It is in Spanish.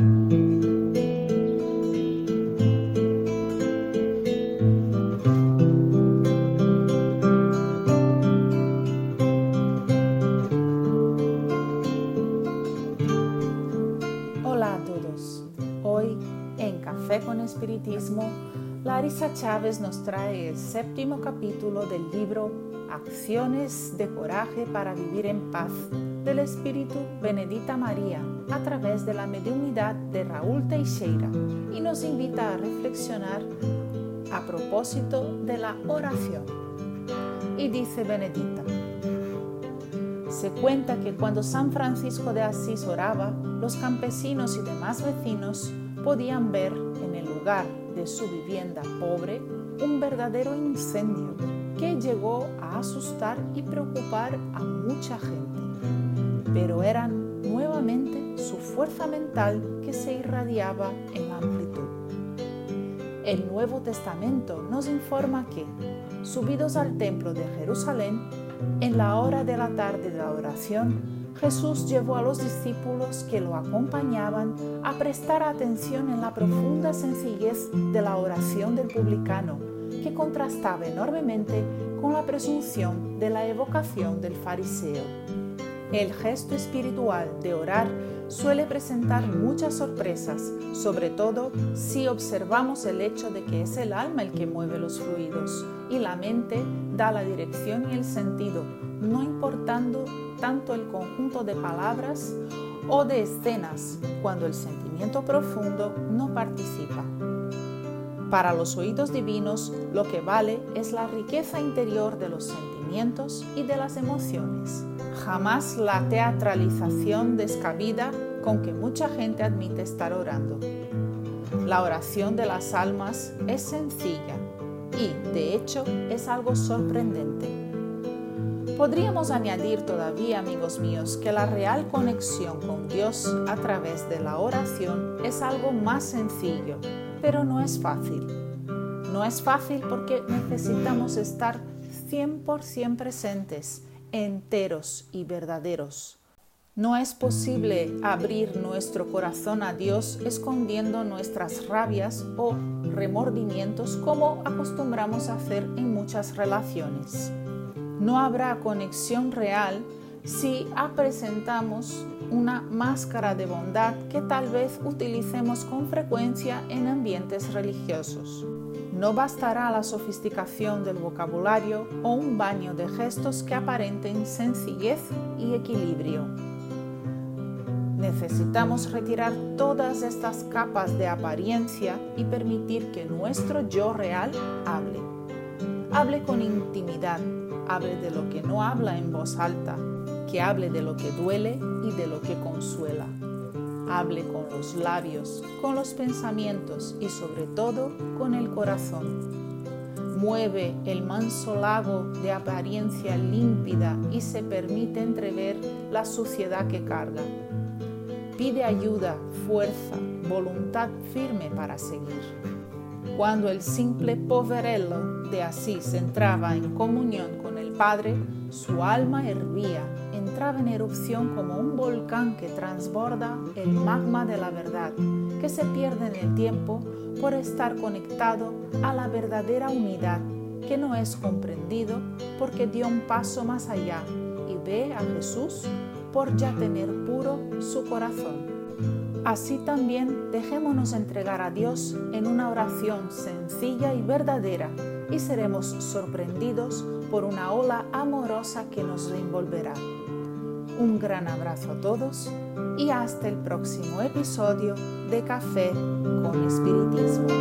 Hola a todos. Hoy en Café con Espiritismo, Larisa Chávez nos trae el séptimo capítulo del libro Acciones de Coraje para Vivir en Paz del Espíritu Benedita María a través de la mediunidad de Raúl Teixeira y nos invita a reflexionar a propósito de la oración. Y dice Benedita, se cuenta que cuando San Francisco de Asís oraba, los campesinos y demás vecinos podían ver en el lugar de su vivienda pobre un verdadero incendio que llegó a asustar y preocupar a mucha gente. Pero eran nuevamente su fuerza mental que se irradiaba en amplitud. El Nuevo Testamento nos informa que, subidos al templo de Jerusalén, en la hora de la tarde de la oración, Jesús llevó a los discípulos que lo acompañaban a prestar atención en la profunda sencillez de la oración del publicano, que contrastaba enormemente con la presunción de la evocación del fariseo. El gesto espiritual de orar suele presentar muchas sorpresas, sobre todo si observamos el hecho de que es el alma el que mueve los fluidos y la mente da la dirección y el sentido, no importando tanto el conjunto de palabras o de escenas cuando el sentimiento profundo no participa. Para los oídos divinos lo que vale es la riqueza interior de los sentimientos y de las emociones, jamás la teatralización descabida con que mucha gente admite estar orando. La oración de las almas es sencilla y, de hecho, es algo sorprendente. Podríamos añadir todavía, amigos míos, que la real conexión con Dios a través de la oración es algo más sencillo, pero no es fácil. No es fácil porque necesitamos estar 100% presentes, enteros y verdaderos no es posible abrir nuestro corazón a Dios escondiendo nuestras rabias o remordimientos como acostumbramos a hacer en muchas relaciones. No habrá conexión real si presentamos una máscara de bondad que tal vez utilicemos con frecuencia en ambientes religiosos. No bastará la sofisticación del vocabulario o un baño de gestos que aparenten sencillez y equilibrio. Necesitamos retirar todas estas capas de apariencia y permitir que nuestro yo real hable. Hable con intimidad, hable de lo que no habla en voz alta, que hable de lo que duele y de lo que consuela. Hable con los labios, con los pensamientos y sobre todo con el corazón. Mueve el manso lago de apariencia límpida y se permite entrever la suciedad que carga pide ayuda, fuerza, voluntad firme para seguir. Cuando el simple poverello de Asís entraba en comunión con el Padre, su alma hervía, entraba en erupción como un volcán que transborda el magma de la verdad, que se pierde en el tiempo por estar conectado a la verdadera unidad que no es comprendido porque dio un paso más allá y ve a Jesús por ya tener puro su corazón. Así también dejémonos entregar a Dios en una oración sencilla y verdadera y seremos sorprendidos por una ola amorosa que nos envolverá. Un gran abrazo a todos y hasta el próximo episodio de Café con Espiritismo.